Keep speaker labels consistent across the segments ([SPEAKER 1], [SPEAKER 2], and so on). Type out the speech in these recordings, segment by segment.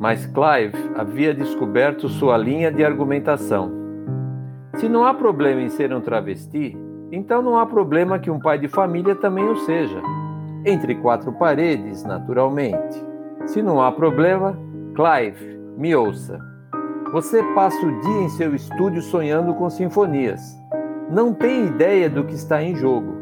[SPEAKER 1] mas Clive havia descoberto sua linha de argumentação. Se não há problema em ser um travesti, então não há problema que um pai de família também o seja. Entre quatro paredes, naturalmente. Se não há problema, Clive, me ouça. Você passa o dia em seu estúdio sonhando com sinfonias. Não tem ideia do que está em jogo.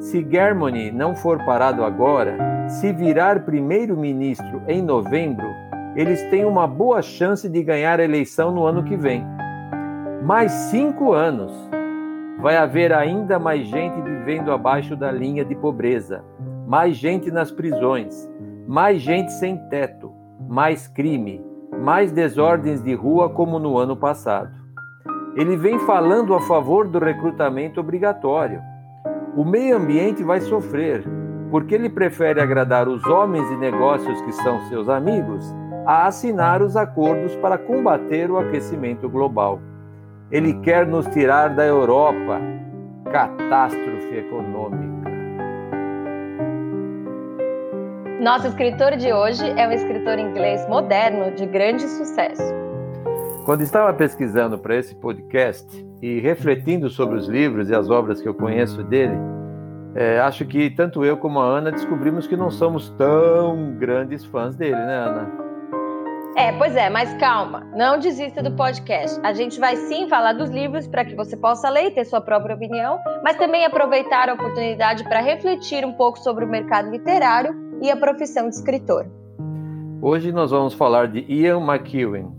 [SPEAKER 1] Se Germany não for parado agora, se virar primeiro-ministro em novembro, eles têm uma boa chance de ganhar a eleição no ano que vem. Mais cinco anos. Vai haver ainda mais gente vivendo abaixo da linha de pobreza, mais gente nas prisões, mais gente sem teto, mais crime, mais desordens de rua como no ano passado. Ele vem falando a favor do recrutamento obrigatório. O meio ambiente vai sofrer, porque ele prefere agradar os homens e negócios que são seus amigos a assinar os acordos para combater o aquecimento global. Ele quer nos tirar da Europa. Catástrofe econômica.
[SPEAKER 2] Nosso escritor de hoje é um escritor inglês moderno de grande sucesso.
[SPEAKER 1] Quando estava pesquisando para esse podcast e refletindo sobre os livros e as obras que eu conheço dele, é, acho que tanto eu como a Ana descobrimos que não somos tão grandes fãs dele, né, Ana?
[SPEAKER 2] É, pois é, mas calma, não desista do podcast. A gente vai sim falar dos livros para que você possa ler e ter sua própria opinião, mas também aproveitar a oportunidade para refletir um pouco sobre o mercado literário e a profissão de escritor.
[SPEAKER 1] Hoje nós vamos falar de Ian McEwan.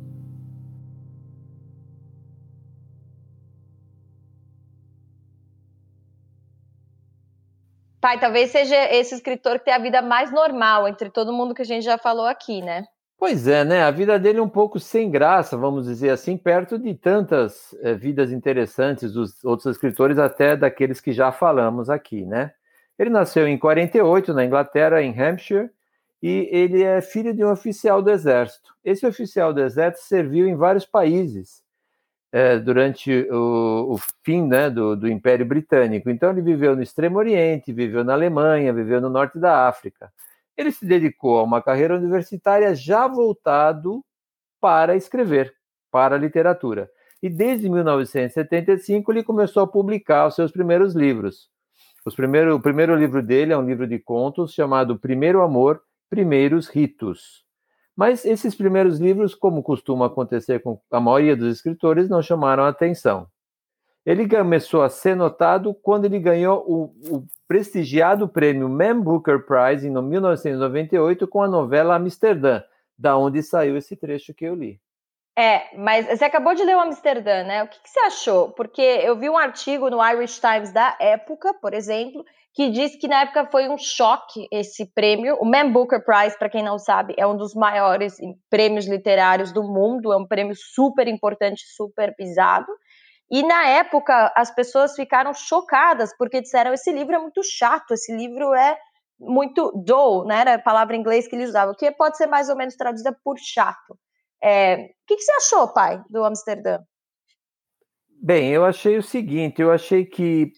[SPEAKER 2] Pai, talvez seja esse escritor que tem a vida mais normal entre todo mundo que a gente já falou aqui, né?
[SPEAKER 1] Pois é, né? A vida dele é um pouco sem graça, vamos dizer assim, perto de tantas é, vidas interessantes dos outros escritores, até daqueles que já falamos aqui, né? Ele nasceu em 48 na Inglaterra, em Hampshire, e ele é filho de um oficial do exército. Esse oficial do exército serviu em vários países é, durante o, o, fim né, do, do Império Britânico. Então ele viveu no Extremo Oriente, viveu na Alemanha, viveu no Norte da África. Ele se dedicou a uma carreira universitária já voltado para escrever, para a literatura. E desde 1975 ele começou a publicar os seus primeiros livros. Os primeiro, o primeiro livro dele é um livro de contos chamado Primeiro Amor, Primeiros Ritos. Mas esses primeiros livros, como costuma acontecer com a maioria dos escritores, não chamaram atenção. Ele começou a ser notado quando ele ganhou o, o prestigiado prêmio Man Booker Prize em 1998 com a novela Amsterdã, da onde saiu esse trecho que eu li.
[SPEAKER 2] É, mas você acabou de ler o Amsterdã, né? O que, que, você achou? Porque eu vi um artigo no Irish Times da época, por exemplo, que diz que na época foi um choque esse prêmio. O Man Booker Prize, para quem não sabe, é um dos maiores prêmios literários do mundo, é um prêmio super importante, super pisado. E na época as pessoas ficaram chocadas porque disseram esse livro é muito chato, esse livro é muito dull, né? Era a palavra em inglês que eles usavam, que pode ser mais ou menos traduzida por chato. É, o que, que você achou, pai, do Amsterdã?
[SPEAKER 1] Bem, eu achei o seguinte, eu achei que,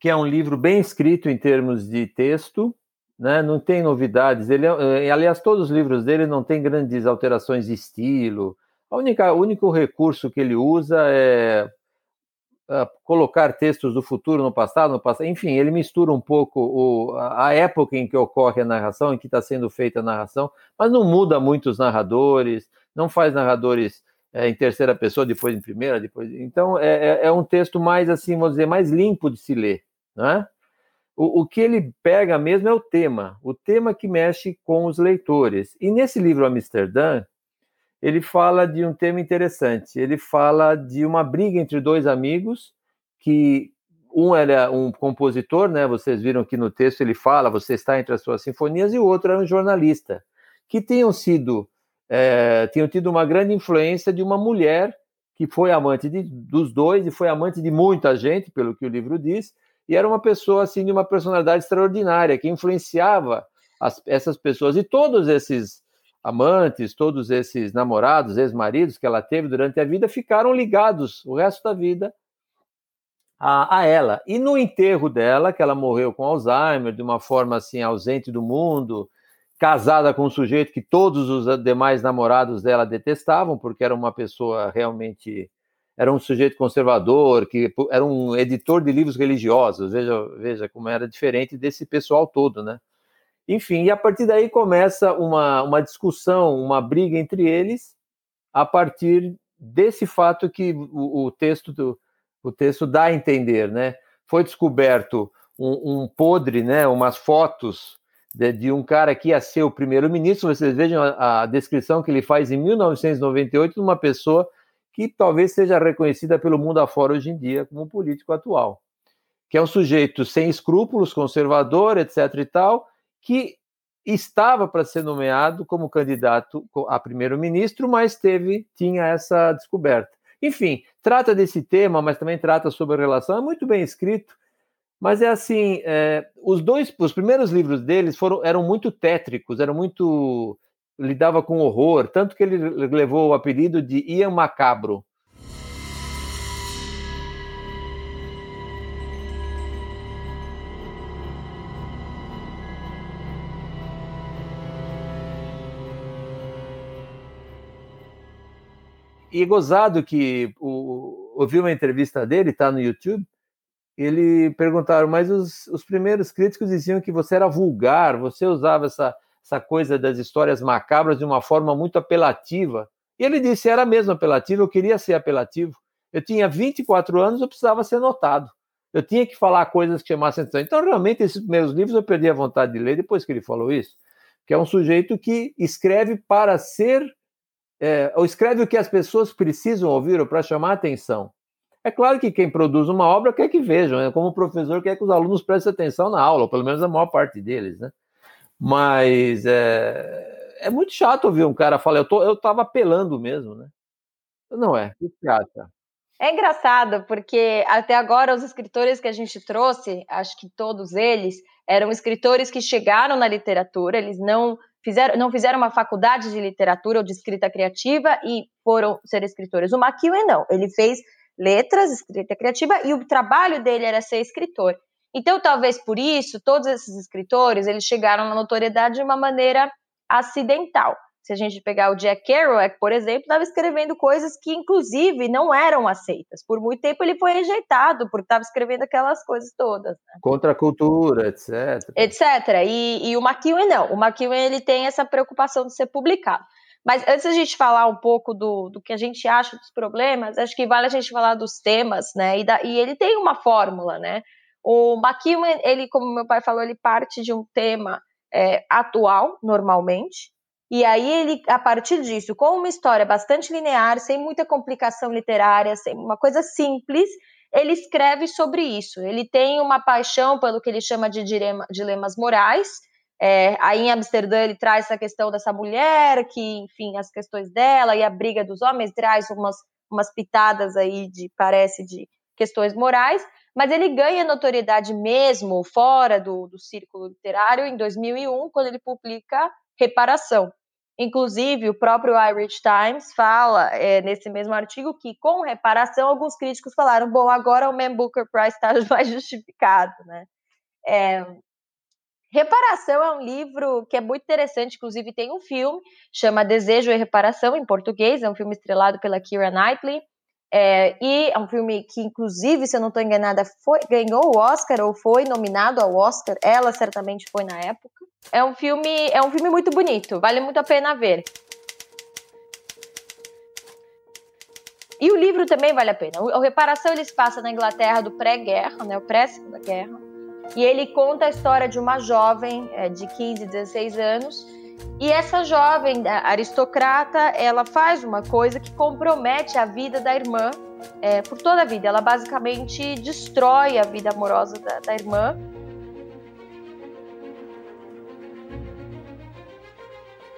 [SPEAKER 1] que é um livro bem escrito em termos de texto, né? não tem novidades. Ele, é, aliás, todos os livros dele não tem grandes alterações de estilo, a única, o único recurso que ele usa é uh, colocar textos do futuro no passado, no passado. Enfim, ele mistura um pouco o, a época em que ocorre a narração, em que está sendo feita a narração, mas não muda muito os narradores, não faz narradores é, em terceira pessoa, depois em primeira, depois. Então é, é, é, um texto mais assim, vamos dizer, mais limpo de se ler, né? O, o que ele pega mesmo é o tema, o tema que mexe com os leitores. E nesse livro Amsterdã, ele fala de um tema interessante. Ele fala de uma briga entre dois amigos que um era um compositor, né? Vocês viram aqui no texto ele fala, você está entre as suas sinfonias, e o outro era um jornalista, que tinham sido, é, tinham tido uma grande influência de uma mulher que foi amante de, dos dois e foi amante de muita gente, pelo que o livro diz, e era uma pessoa assim de uma personalidade extraordinária que influenciava as, essas pessoas e todos esses amantes, todos esses namorados, ex-maridos que ela teve durante a vida ficaram ligados o resto da vida a, a, ela. E no enterro dela, que ela morreu com Alzheimer, de uma forma assim ausente do mundo, casada com um sujeito que todos os demais namorados dela detestavam, porque era uma pessoa realmente. Era um sujeito conservador, que era um editor de livros religiosos. Veja, veja como era diferente desse pessoal todo, né? Enfim, e a partir daí começa uma, uma discussão, uma briga entre eles, a partir desse fato que o, o texto do, o texto dá a entender, né? Foi descoberto um, um podre, né? Umas fotos de, de, um cara que ia ser o primeiro-ministro. Vocês vejam a, a, descrição que ele faz em 1998 de uma pessoa que talvez seja reconhecida pelo mundo afora hoje em dia como político atual, que é um sujeito sem escrúpulos, conservador, etc. e tal, que estava para ser nomeado como candidato a primeiro-ministro, mas teve tinha essa descoberta. Enfim, trata desse tema, mas também trata sobre a relação. É muito bem escrito, mas é assim: é, os dois, os primeiros livros deles foram eram muito tétricos, eram muito lidava com horror, tanto que ele levou o apelido de Ian Macabro. E é gozado que o, ouvi uma entrevista dele, está no YouTube, ele perguntaram, mas os, os primeiros críticos diziam que você era vulgar, você usava essa, essa coisa das histórias macabras de uma forma muito apelativa. E ele disse, era mesmo apelativo, eu queria ser apelativo. Eu tinha 24 anos, eu precisava ser notado. Eu tinha que falar coisas que chamassem atenção. Então, realmente, esses primeiros livros eu perdi a vontade de ler depois que ele falou isso. Que é um sujeito que escreve para ser é, ou escreve o que as pessoas precisam ouvir ou para chamar atenção. É claro que quem produz uma obra quer que vejam, né? como o professor quer que os alunos prestem atenção na aula, pelo menos a maior parte deles, né? Mas é, é muito chato ouvir um cara falar, eu, tô, eu apelando mesmo, né? Não é, que chata.
[SPEAKER 2] É engraçado, porque até agora os escritores que a gente trouxe, acho que todos eles, eram escritores que chegaram na literatura, eles não fizeram, não fizeram uma faculdade de literatura ou de escrita criativa e foram ser escritores. O McEwen não, ele fez letras, escrita criativa e o trabalho dele era ser escritor. Então, talvez por isso, todos esses escritores, eles chegaram na notoriedade de uma maneira acidental. Se a gente pegar o Jack Kerouac, por exemplo, estava escrevendo coisas que, inclusive, não eram aceitas. Por muito tempo ele foi rejeitado, porque estava escrevendo aquelas coisas todas. Né?
[SPEAKER 1] Contra a cultura, etc.
[SPEAKER 2] Etc. E, e o McEwen não. O McEwen ele tem essa preocupação de ser publicado. Mas antes a gente falar um pouco do, do que a gente acha dos problemas, acho que vale a gente falar dos temas, né? E, da, e ele tem uma fórmula, né? O McEwen, ele, como meu pai falou, ele parte de um tema é, atual, normalmente, e aí ele, a partir disso, com uma história bastante linear, sem muita complicação literária, sem uma coisa simples, ele escreve sobre isso. Ele tem uma paixão pelo que ele chama de dilema, dilemas morais. É, aí em Amsterdã ele traz essa questão dessa mulher, que, enfim, as questões dela e a briga dos homens traz umas, umas pitadas aí de, parece, de questões morais, mas ele ganha notoriedade mesmo fora do, do círculo literário em 2001, quando ele publica reparação. Inclusive, o próprio Irish Times fala é, nesse mesmo artigo que, com reparação, alguns críticos falaram: bom, agora o Man Booker Prize está mais justificado, né? É, reparação é um livro que é muito interessante, inclusive tem um filme, chama Desejo e Reparação, em português, é um filme estrelado pela Keira Knightley, é, e é um filme que, inclusive, se eu não estou enganada, foi, ganhou o Oscar ou foi nominado ao Oscar. Ela certamente foi na época. É um filme, é um filme muito bonito, vale muito a pena ver. E o livro também vale a pena. O Reparação ele se passa na Inglaterra do pré-guerra, né, o pré-segunda guerra. E ele conta a história de uma jovem é, de 15, 16 anos e essa jovem aristocrata, ela faz uma coisa que compromete a vida da irmã é, por toda a vida. Ela basicamente destrói a vida amorosa da, da irmã.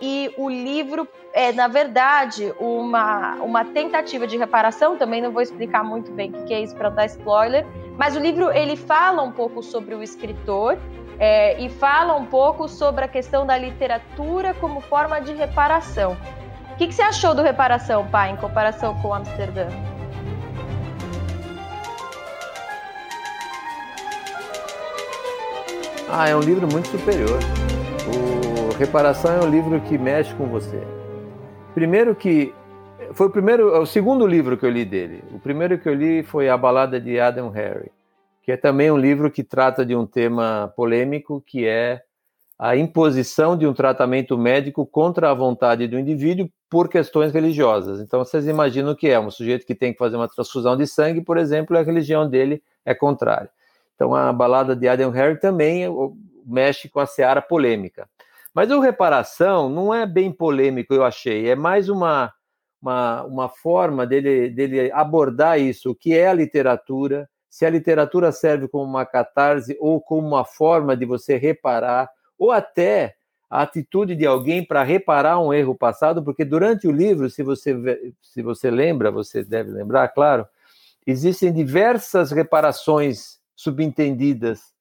[SPEAKER 2] E o livro é, na verdade, uma, uma tentativa de reparação. Também não vou explicar muito bem o que é isso para dar spoiler. Mas o livro ele fala um pouco sobre o escritor é, e fala um pouco sobre a questão da literatura como forma de reparação. O que, que você achou do Reparação, pai, em comparação com Amsterdã?
[SPEAKER 1] Ah, é um livro muito superior. O Reparação é um livro que mexe com você. Primeiro que foi o primeiro, é o segundo livro que eu li dele. O primeiro que eu li foi A Balada de Adam Harry, que é também um livro que trata de um tema polêmico, que é a imposição de um tratamento médico contra a vontade do indivíduo por questões religiosas. Então, vocês imaginam o que é um sujeito que tem que fazer uma transfusão de sangue, por exemplo, e a religião dele é contrária. Então, a balada de Adam Harry também mexe com a seara polêmica. Mas o reparação não é bem polêmico, eu achei. É mais uma, uma, uma forma dele, dele abordar isso, o que é a literatura, se a literatura serve como uma catarse ou como uma forma de você reparar, ou até a atitude de alguém para reparar um erro passado, porque durante o livro, se você, se você lembra, você deve lembrar, claro, existem diversas reparações subentendidas.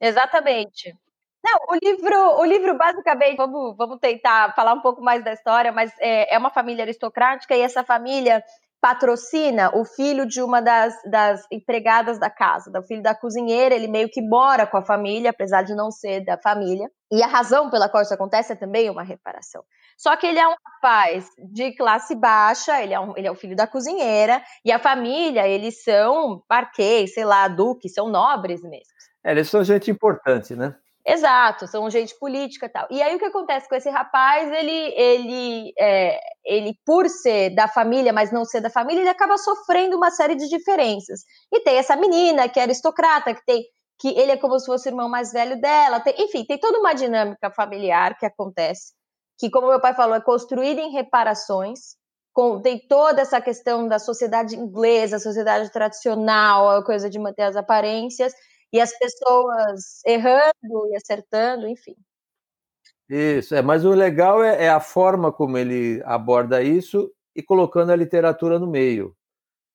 [SPEAKER 2] Exatamente. Não, o livro, o livro basicamente, vamos, vamos tentar falar um pouco mais da história, mas é, é uma família aristocrática e essa família patrocina o filho de uma das, das empregadas da casa, do filho da cozinheira, ele meio que mora com a família, apesar de não ser da família. E a razão pela qual isso acontece é também uma reparação. Só que ele é um rapaz de classe baixa, ele é, um, ele é o filho da cozinheira, e a família, eles são parquês, sei lá, duques, são nobres mesmo.
[SPEAKER 1] É, eles são gente importante, né?
[SPEAKER 2] Exato, são gente política e tal. E aí o que acontece com esse rapaz? Ele, ele, é, ele, por ser da família, mas não ser da família, ele acaba sofrendo uma série de diferenças. E tem essa menina que é aristocrata, que tem que ele é como se fosse o irmão mais velho dela. Tem, enfim, tem toda uma dinâmica familiar que acontece, que, como meu pai falou, é construída em reparações. Com, tem toda essa questão da sociedade inglesa, sociedade tradicional, a coisa de manter as aparências e as pessoas errando e acertando, enfim.
[SPEAKER 1] Isso, é, mas o legal é, é, a forma como ele aborda isso e colocando a literatura no meio,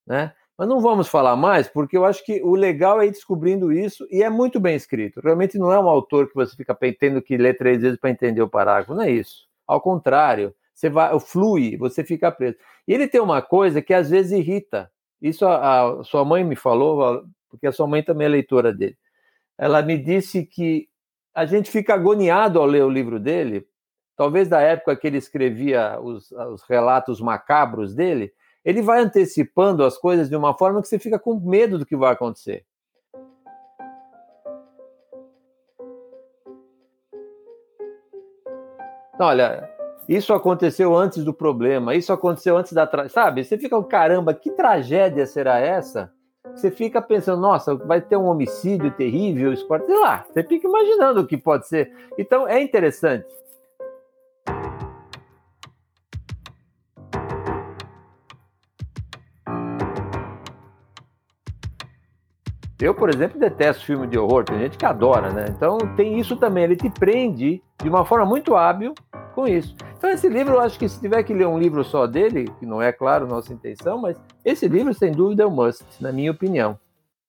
[SPEAKER 1] né? Mas não vamos falar mais, porque eu acho que o legal é ir descobrindo isso e é muito bem escrito. Realmente não é um autor que você fica tendo que ler três vezes para entender o parágrafo, não é isso. Ao contrário, você vai, flui, você fica preso. E ele tem uma coisa que às vezes irrita. Isso a, a sua mãe me falou, porque a sua mãe também é leitora dele. Ela me disse que a gente fica agoniado ao ler o livro dele, talvez da época que ele escrevia os, os relatos macabros dele, ele vai antecipando as coisas de uma forma que você fica com medo do que vai acontecer. Olha, isso aconteceu antes do problema, isso aconteceu antes da. Tra... Sabe? Você fica, caramba, que tragédia será essa? Você fica pensando, nossa, vai ter um homicídio terrível, sei lá, você fica imaginando o que pode ser. Então é interessante. Eu, por exemplo, detesto filme de horror, tem gente que adora, né? Então tem isso também, ele te prende de uma forma muito hábil com isso. Então, esse livro, eu acho que se tiver que ler um livro só dele, que não é, claro, nossa intenção, mas esse livro, sem dúvida, é um must, na minha opinião.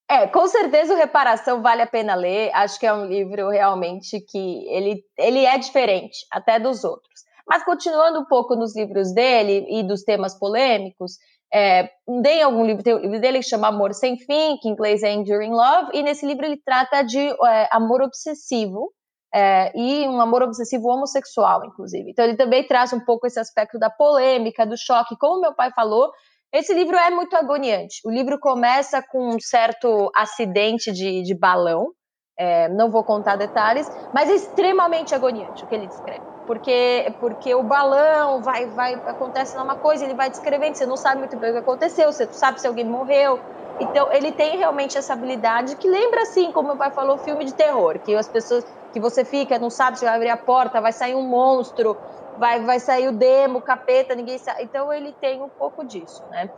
[SPEAKER 2] É, com certeza o Reparação vale a pena ler. Acho que é um livro realmente que ele, ele é diferente até dos outros. Mas continuando um pouco nos livros dele e dos temas polêmicos, é, tem algum livro, tem um livro dele que chama Amor Sem Fim, que em inglês é Enduring Love, e nesse livro ele trata de é, amor obsessivo, é, e um amor obsessivo homossexual, inclusive. Então, ele também traz um pouco esse aspecto da polêmica, do choque. Como meu pai falou, esse livro é muito agoniante. O livro começa com um certo acidente de, de balão, é, não vou contar detalhes, mas é extremamente agoniante o que ele descreve. Porque, porque o balão vai, vai acontece uma coisa, ele vai descrevendo, você não sabe muito bem o que aconteceu, você não sabe se alguém morreu. Então, ele tem realmente essa habilidade que lembra, assim, como meu pai falou, filme de terror, que as pessoas que você fica, não sabe se vai abrir a porta, vai sair um monstro, vai, vai sair o demo, capeta, ninguém sabe. Então ele tem um pouco disso, né?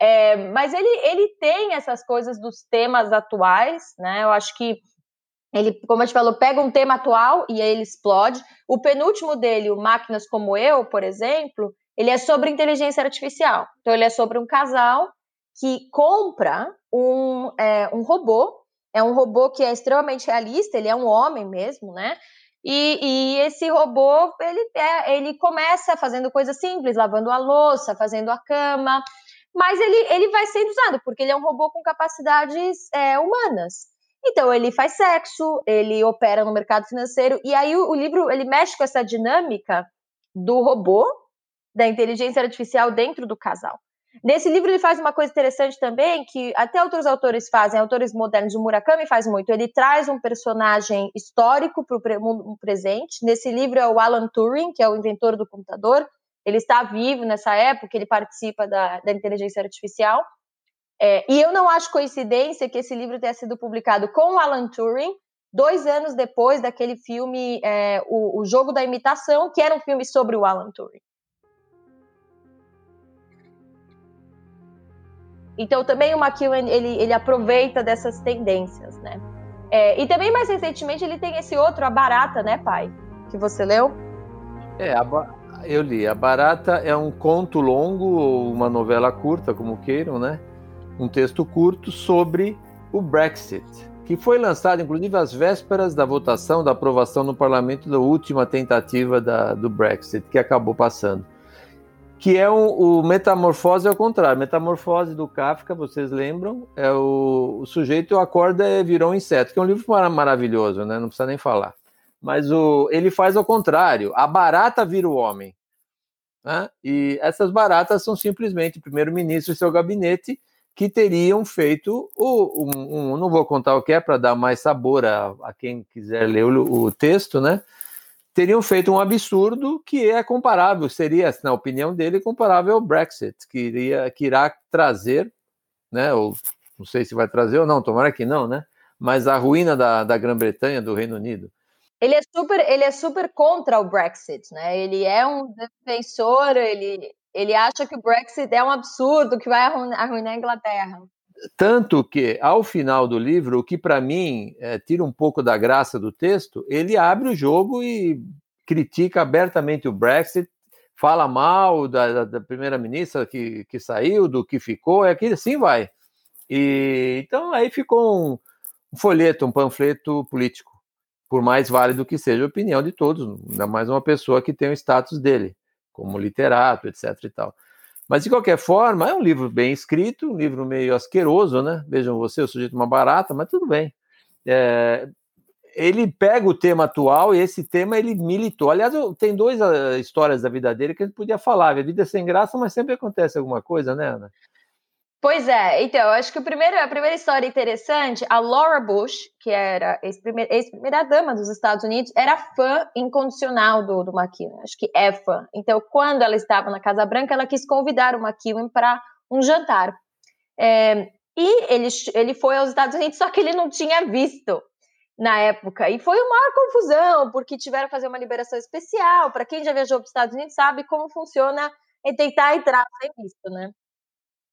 [SPEAKER 2] É, mas ele, ele tem essas coisas dos temas atuais, né? Eu acho que ele, como a gente falou, pega um tema atual e aí ele explode. O penúltimo dele, o Máquinas Como Eu, por exemplo, ele é sobre inteligência artificial. Então, ele é sobre um casal que compra um, é, um robô é um robô que é extremamente realista, ele é um homem mesmo, né? E, e esse robô, ele, é, ele começa fazendo coisas simples, lavando a louça, fazendo a cama, mas ele, ele vai sendo usado, porque ele é um robô com capacidades é, humanas. Então ele faz sexo, ele opera no mercado financeiro e aí o, o livro ele mexe com essa dinâmica do robô, da inteligência artificial dentro do casal. Nesse livro ele faz uma coisa interessante também, que até outros autores fazem, autores modernos, o Murakami faz muito, ele traz um personagem histórico para o mundo presente. Nesse livro é o Alan Turing, que é o inventor do computador, ele está vivo nessa época, ele participa da, da inteligência artificial. É, e eu não acho coincidência que esse livro tenha sido publicado com o Alan Turing, dois anos depois daquele filme, é, o, o Jogo da Imitação, que era um filme sobre o Alan Turing. Então também o McEwan ele, ele aproveita dessas tendências, né? É, e também mais recentemente ele tem esse outro, a Barata, né, pai? Que você leu?
[SPEAKER 1] É, a, eu li. A Barata é um conto longo uma novela curta, como queiram, né? Um texto curto sobre o Brexit, que foi lançado inclusive às vésperas da votação, da aprovação no parlamento da última tentativa da, do Brexit, que acabou passando que é um, o Metamorfose ao contrário. Metamorfose do Kafka, vocês lembram? É o, o sujeito acorda e virou um inseto, que é um livro maravilhoso, né? Não precisa nem falar. Mas o, ele faz ao contrário. A barata vira o homem. Né? E essas baratas são simplesmente o primeiro-ministro e seu gabinete que teriam feito o, um, um, não vou contar o que é para dar mais sabor a, a quem quiser ler o, o texto, né? Teriam feito um absurdo que é comparável, seria, na opinião dele, comparável ao Brexit, que, iria, que irá trazer, né, ou não sei se vai trazer ou não, tomara que não, né, mas a ruína da, da Grã-Bretanha, do Reino Unido.
[SPEAKER 2] Ele é super, ele é super contra o Brexit, né? Ele é um defensor, ele, ele acha que o Brexit é um absurdo, que vai arruinar a Inglaterra.
[SPEAKER 1] Tanto que, ao final do livro, o que para mim é, tira um pouco da graça do texto, ele abre o jogo e critica abertamente o Brexit, fala mal da, da primeira-ministra que, que saiu, do que ficou, é que assim vai. E, então aí ficou um, um folheto, um panfleto político, por mais válido que seja a opinião de todos, ainda mais uma pessoa que tem o status dele, como literato, etc. e tal. Mas, de qualquer forma, é um livro bem escrito, um livro meio asqueroso, né? Vejam você, o sujeito uma barata, mas tudo bem. É, ele pega o tema atual e esse tema ele militou. Aliás, tem duas uh, histórias da vida dele que ele podia falar. A vida é sem graça, mas sempre acontece alguma coisa, né, Ana?
[SPEAKER 2] Pois é, então, acho que o primeiro, a primeira história interessante, a Laura Bush, que era ex-primeira-dama dos Estados Unidos, era fã incondicional do, do McEwen, acho que é fã. Então, quando ela estava na Casa Branca, ela quis convidar o McEwen para um jantar. É, e ele, ele foi aos Estados Unidos, só que ele não tinha visto na época. E foi uma maior confusão, porque tiveram que fazer uma liberação especial. Para quem já viajou para os Estados Unidos, sabe como funciona e tentar entrar sem visto, né?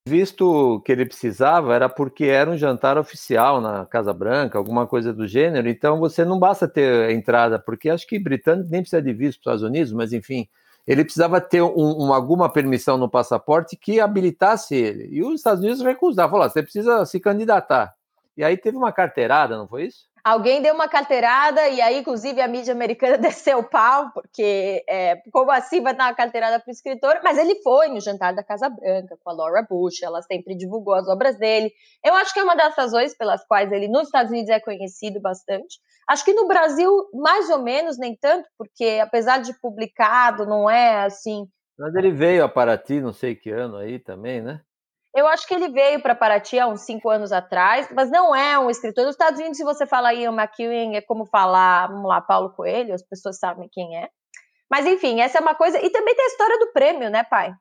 [SPEAKER 1] Visto que ele precisava era porque era um jantar oficial na Casa Branca, alguma coisa do gênero, então você não basta ter entrada, porque acho que britânico nem precisa de visto para os Estados Unidos, mas enfim, ele precisava ter um, um, alguma permissão no passaporte que habilitasse ele. E os Estados Unidos recusaram, falaram, você precisa se candidatar. E aí teve uma carteirada, não foi isso?
[SPEAKER 2] Alguém deu uma carteirada e aí, inclusive, a mídia americana desceu o pau, porque é, como assim vai dar uma carteirada para o escritor? Mas ele foi no jantar da Casa Branca com a Laura Bush, ela sempre divulgou as obras dele. Eu acho que é uma das razões pelas quais ele nos Estados Unidos é conhecido bastante. Acho que no Brasil, mais ou menos, nem tanto, porque apesar de publicado, não é assim.
[SPEAKER 1] Mas ele veio a Paraty, não sei que ano aí também, né?
[SPEAKER 2] Eu acho que ele veio para Paraty há uns cinco anos atrás, mas não é um escritor. Nos Estados Unidos, se você falar Ian McEwan, é como falar, vamos lá, Paulo Coelho, as pessoas sabem quem é. Mas enfim, essa é uma coisa. E também tem a história do prêmio, né, pai?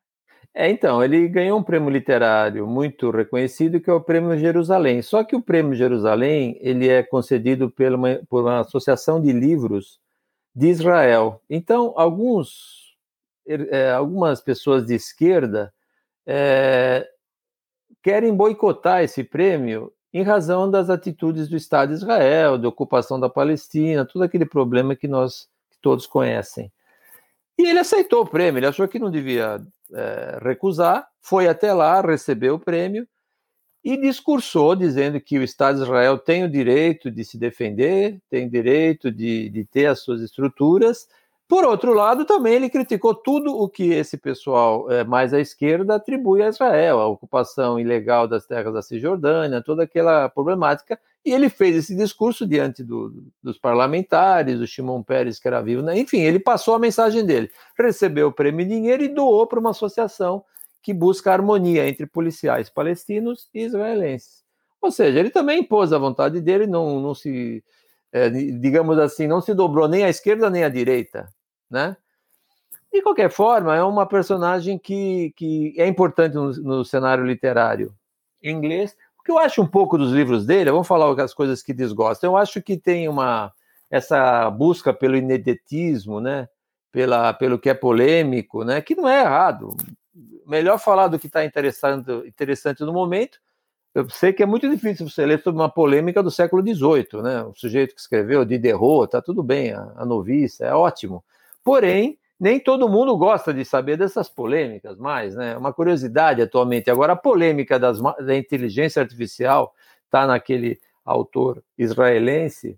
[SPEAKER 1] É, então, ele ganhou um prêmio literário muito reconhecido, que é o Prêmio Jerusalém. Só que o Prêmio Jerusalém, ele é concedido por uma, por uma associação de livros de Israel. Então, alguns, é, algumas pessoas de esquerda é, querem boicotar esse prêmio em razão das atitudes do Estado de Israel, da ocupação da Palestina, todo aquele problema que nós que todos conhecem. E ele aceitou o prêmio, ele achou que não devia é, recusar, foi até lá, recebeu o prêmio e discursou dizendo que o Estado de Israel tem o direito de se defender, tem direito de, de ter as suas estruturas, Por outro lado, também ele criticou tudo o que esse pessoal é, mais à esquerda atribui a Israel, a ocupação ilegal das terras da Cisjordânia, toda aquela problemática, e ele fez esse discurso diante do, dos parlamentares, do Shimon Peres, que era vivo, né? enfim, ele passou a mensagem dele, recebeu o prêmio em dinheiro e doou para uma associação que busca harmonia entre policiais palestinos e israelenses. Ou seja, ele também impôs a vontade dele, não, não se, é, digamos assim, não se dobrou nem à esquerda nem à direita né? De qualquer forma, é uma personagem que, que é importante no, no cenário literário inglês. O que eu acho um pouco dos livros dele, vamos falar as coisas que desgostam. Eu acho que tem uma essa busca pelo ineditismo, né? Pela, pelo que é polêmico, né? Que não é errado. Melhor falar do que está interessante, interessante no momento. Eu sei que é muito difícil você ler sobre uma polêmica do século XVIII, né? O sujeito que escreveu Diderot, tá tudo bem, a, a noviça, é ótimo. Porém, nem todo mundo gosta de saber dessas polêmicas mais, né? Uma curiosidade atualmente. Agora, a polêmica das, da inteligência artificial está naquele autor israelense,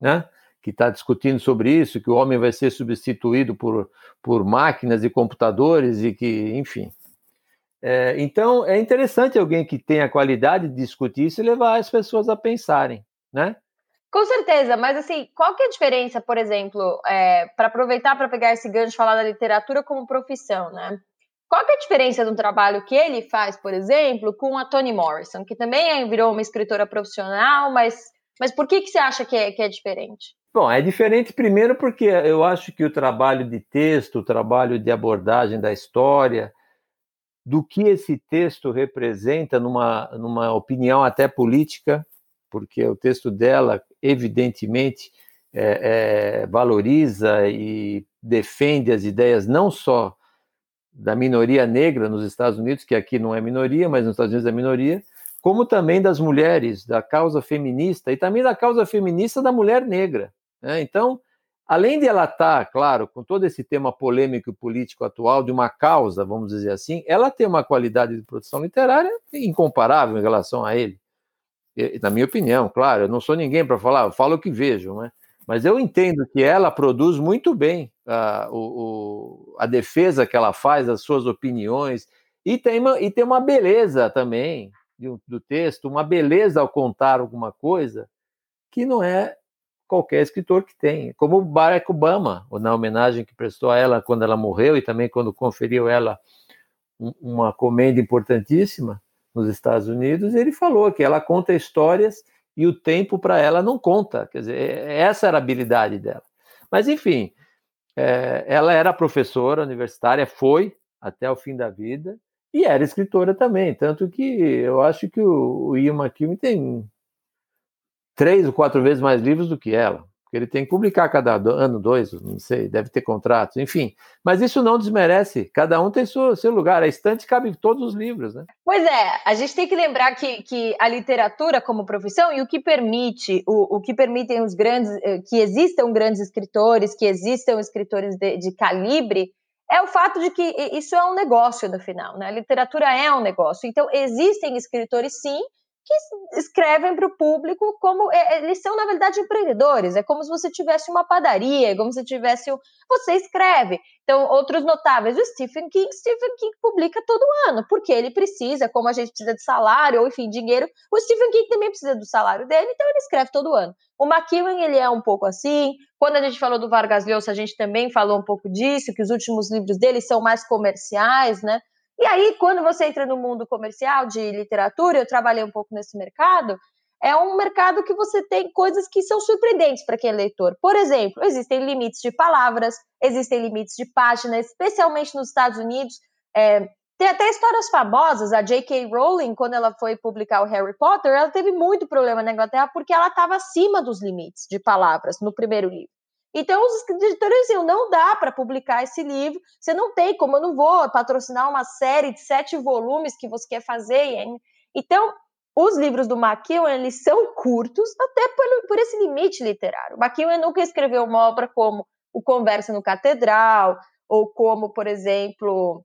[SPEAKER 1] né? Que está discutindo sobre isso, que o homem vai ser substituído por, por máquinas e computadores e que, enfim. É, então, é interessante alguém que tenha a qualidade de discutir isso e levar as pessoas a pensarem, né?
[SPEAKER 2] Com certeza, mas assim, qual que é a diferença, por exemplo, é, para aproveitar para pegar esse gancho de falar da literatura como profissão, né? Qual que é a diferença do trabalho que ele faz, por exemplo, com a Toni Morrison, que também virou uma escritora profissional, mas, mas por que, que você acha que é, que é diferente?
[SPEAKER 1] Bom, é diferente primeiro porque eu acho que o trabalho de texto, o trabalho de abordagem da história, do que esse texto representa numa, numa opinião até política, porque o texto dela, evidentemente, é, é, valoriza e defende as ideias não só da minoria negra nos Estados Unidos, que aqui não é minoria, mas nos Estados Unidos é minoria, como também das mulheres, da causa feminista e também da causa feminista da mulher negra. Né? Então, além de ela estar, claro, com todo esse tema polêmico e político atual de uma causa, vamos dizer assim, ela tem uma qualidade de produção literária incomparável em relação a ele na minha opinião, claro, eu não sou ninguém para falar, eu falo o que vejo, né? mas eu entendo que ela produz muito bem a, o, a defesa que ela faz, as suas opiniões, e tem uma, e tem uma beleza também do, do texto, uma beleza ao contar alguma coisa que não é qualquer escritor que tem, como Barack Obama, na homenagem que prestou a ela quando ela morreu e também quando conferiu ela uma comenda importantíssima nos Estados Unidos, ele falou que ela conta histórias e o tempo para ela não conta. Quer dizer, é, essa era a habilidade dela. Mas, enfim, é, ela era professora universitária, foi até o fim da vida, e era escritora também. Tanto que eu acho que o, o Ian McKeown tem três ou quatro vezes mais livros do que ela porque ele tem que publicar cada ano, dois, não sei, deve ter contratos, enfim. Mas isso não desmerece, cada um tem seu, seu lugar, a estante cabe todos os livros, né?
[SPEAKER 2] Pois é, a gente tem que lembrar que, que a literatura como profissão e o que permite, o, o que permitem os grandes, eh, que existam grandes escritores, que existam escritores de, de calibre, é o fato de que isso é um negócio no final, né? A literatura é um negócio. Então, existem escritores, sim, que escrevem para o público como é, é, eles são na verdade empreendedores. É como se você tivesse uma padaria, é como se tivesse um, você escreve. Então outros notáveis, o Stephen King, Stephen King publica todo ano porque ele precisa, como a gente precisa de salário ou enfim dinheiro, o Stephen King também precisa do salário dele, então ele escreve todo ano. O McEwan ele é um pouco assim. Quando a gente falou do Vargas Llosa, a gente também falou um pouco disso, que os últimos livros dele são mais comerciais, né? E aí, quando você entra no mundo comercial de literatura, eu trabalhei um pouco nesse mercado, é um mercado que você tem coisas que são surpreendentes para quem é leitor. Por exemplo, existem limites de palavras, existem limites de páginas, especialmente nos Estados Unidos. É, tem até histórias famosas. A J.K. Rowling, quando ela foi publicar o Harry Potter, ela teve muito problema na Inglaterra porque ela estava acima dos limites de palavras no primeiro livro. Então, os editores diziam: não dá para publicar esse livro, você não tem como, eu não vou patrocinar uma série de sete volumes que você quer fazer. Então, os livros do McEwan, eles são curtos, até por, por esse limite literário. McEwan nunca escreveu uma obra como O Conversa no Catedral, ou como, por exemplo,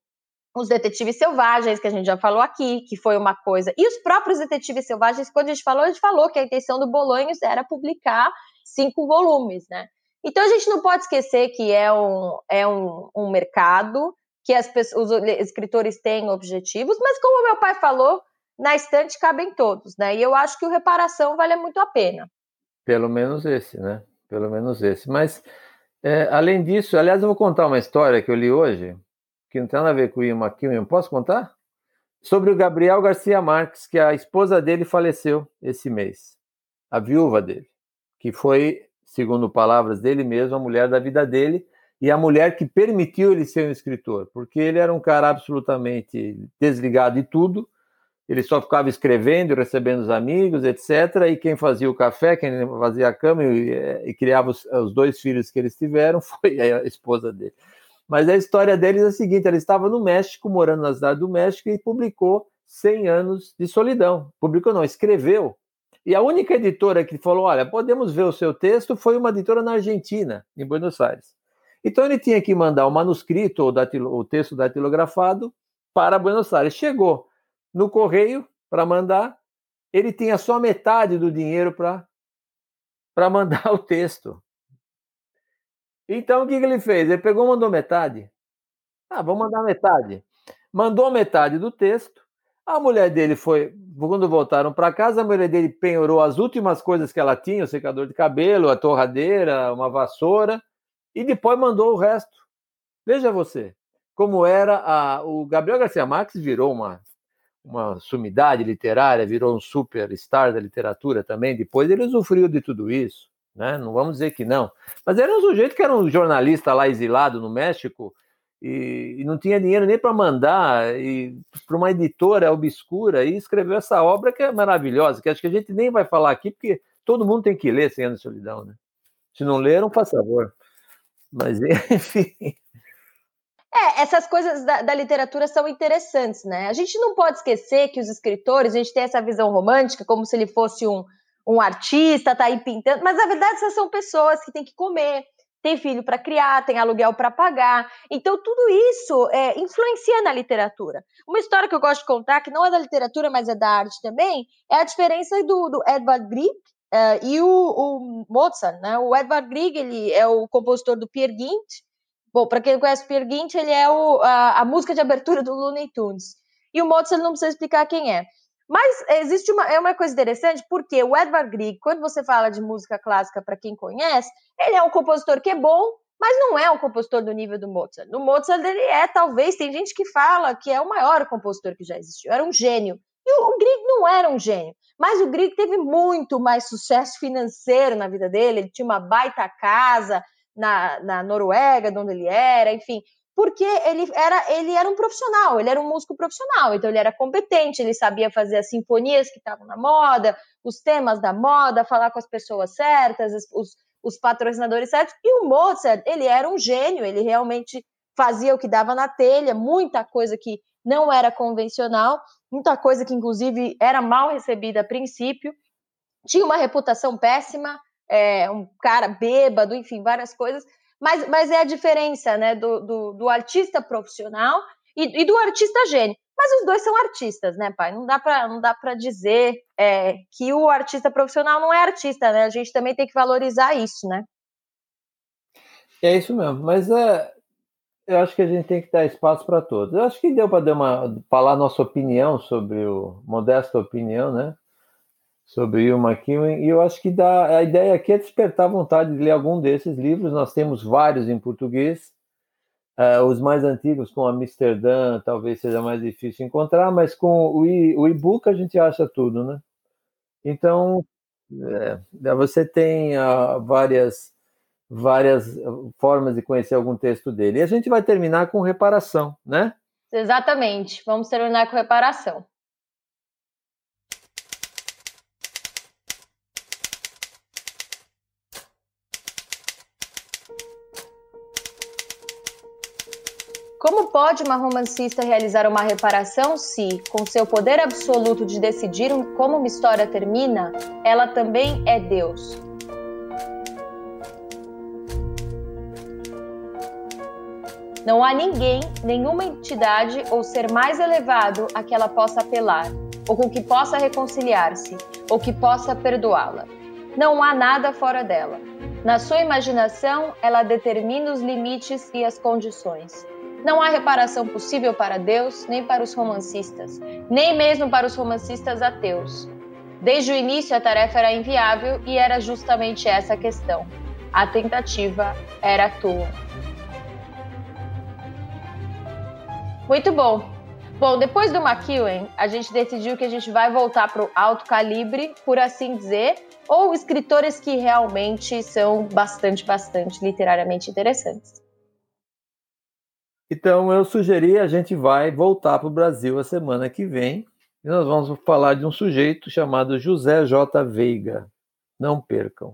[SPEAKER 2] Os Detetives Selvagens, que a gente já falou aqui, que foi uma coisa. E os próprios Detetives Selvagens, quando a gente falou, a gente falou que a intenção do Bolonhos era publicar cinco volumes, né? Então a gente não pode esquecer que é um, é um, um mercado, que as pessoas, os escritores têm objetivos, mas como meu pai falou, na estante cabem todos, né? E eu acho que o reparação vale muito a pena.
[SPEAKER 1] Pelo menos esse, né? Pelo menos esse. Mas, é, além disso, aliás, eu vou contar uma história que eu li hoje, que não tem nada a ver com o Ima Killian. Posso contar? Sobre o Gabriel Garcia Marques, que a esposa dele faleceu esse mês, a viúva dele, que foi, segundo palavras dele mesmo, a mulher da vida dele e a mulher que permitiu ele ser um escritor, porque ele era um cara absolutamente desligado de tudo, ele só ficava escrevendo, recebendo os amigos, etc. E quem fazia o café, quem fazia a cama e, e criava os, os, dois filhos que eles tiveram foi a esposa dele. Mas a história deles é a seguinte: ele estava no México, morando na cidade do México, e publicou 100 anos de solidão. Publicou, não, escreveu. E a única editora que falou: olha, podemos ver o seu texto, foi uma editora na Argentina, em Buenos Aires. Então ele tinha que mandar o manuscrito ou o texto datilografado para Buenos Aires. Chegou no correio para mandar, ele tinha só metade do dinheiro para mandar o texto. Então o que, que ele fez? Ele pegou mandou metade. Ah, vamos mandar metade. Mandou metade do texto. A mulher dele foi, quando voltaram para casa, a mulher dele penhorou as últimas coisas que ela tinha, o secador de cabelo, a torradeira, uma vassoura, e depois mandou o resto. Veja você, como era a, o Gabriel Garcia Marques virou uma uma sumidade literária, virou um superstar da literatura também. Depois ele usufruiu de tudo isso, né? Não vamos dizer que não. Mas era um sujeito que era um jornalista lá exilado no México e, e não tinha dinheiro nem para mandar para uma editora obscura e escreveu essa obra que é maravilhosa, que acho que a gente nem vai falar aqui porque todo mundo tem que ler Cem Anos de Solidão, né? Se não leram, faz favor. Mas enfim.
[SPEAKER 2] É, essas coisas da, da, literatura são interessantes, né? A gente não pode esquecer que os escritores, a gente tem essa visão romântica, como se ele fosse um, um artista, tá aí pintando, mas na verdade essas são pessoas que têm que comer, tem filho para criar, tem aluguel para pagar. Então, tudo isso é, influencia na literatura. Uma história que eu gosto de contar, que não é da literatura, mas é da arte também, é a diferença do, do Edvard Grieg uh, e o, o, Mozart. Né? O Edvard Grieg ele é o compositor do Peer Gynt, Bom, para quem não conhece o Peer Gynt, ele é o, a, a, música de abertura do Looney Tunes. E o Mozart não precisa explicar quem é. Mas existe uma, é uma coisa interessante, porque o Edvard Grieg, quando você fala de música clássica para quem conhece, ele é um compositor que é bom, mas não é um compositor do nível do Mozart. O Mozart, ele é, talvez, tem gente que fala que é o maior compositor que já existiu, era um gênio. E o, o Grieg não era um gênio, mas o Grieg teve muito mais sucesso financeiro na vida dele, ele tinha uma baita casa, na, na Noruega, de onde ele era, enfim, porque ele era, ele era um profissional, ele era um músico profissional, então ele era competente, ele sabia fazer as sinfonias que estavam na moda, os temas da moda, falar com as pessoas certas, os, os patrocinadores certos, e o Mozart, ele era um gênio, ele realmente fazia o que dava na telha, muita coisa que não era convencional, muita coisa que inclusive era mal recebida a princípio, tinha uma reputação péssima, é, um cara bêbado, enfim, várias coisas. Mas, mas é a diferença né, do, do, do artista profissional e, e, do artista gênio. Mas os dois são artistas, né, pai? Não dá para não dá para dizer é, que o artista profissional não é artista, né? A gente também tem que valorizar isso, né?
[SPEAKER 1] É isso mesmo. Mas é, eu acho que a gente tem que dar espaço para todos. Eu acho que deu para falar nossa opinião sobre o modesta opinião, né? Sobre o McEwen, e eu acho que dá, a ideia aqui é despertar vontade de ler algum desses livros. Nós temos vários em português, uh, os mais antigos, com Amsterdã, talvez seja mais difícil encontrar, mas com o, e-book a gente acha tudo, né? Então, é, você tem uh, várias, várias formas de conhecer algum texto dele. E a gente vai terminar com reparação, né?
[SPEAKER 2] Exatamente. Vamos terminar com reparação. Como pode uma romancista realizar uma reparação se, com seu poder absoluto de decidir como uma história termina, ela também é Deus? Não há ninguém, nenhuma entidade ou ser mais elevado a que ela possa apelar, ou com que possa reconciliar-se, ou que possa perdoá-la. Não há nada fora dela. Na sua imaginação, ela determina os limites e as condições. Não há reparação possível para Deus, nem para os romancistas, nem mesmo para os romancistas ateus. Desde o início, a tarefa era inviável e era justamente essa a questão. A tentativa era tua. Muito bom. Bom, depois do McEwen, a gente decidiu que a gente vai voltar para o alto calibre, por assim dizer, ou escritores que realmente são bastante, bastante literariamente interessantes.
[SPEAKER 1] Então, eu sugeri a gente vai voltar para o Brasil a semana que vem e nós vamos falar de um sujeito chamado José J. Veiga. Não percam.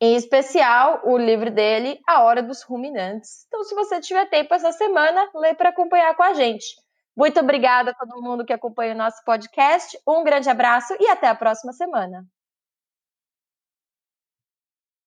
[SPEAKER 2] Em especial, o livro dele, A Hora dos Ruminantes. Então, se você tiver tempo essa semana, lê para acompanhar com a gente. Muito obrigada a todo mundo que acompanha o nosso podcast. Um grande abraço e até a próxima semana.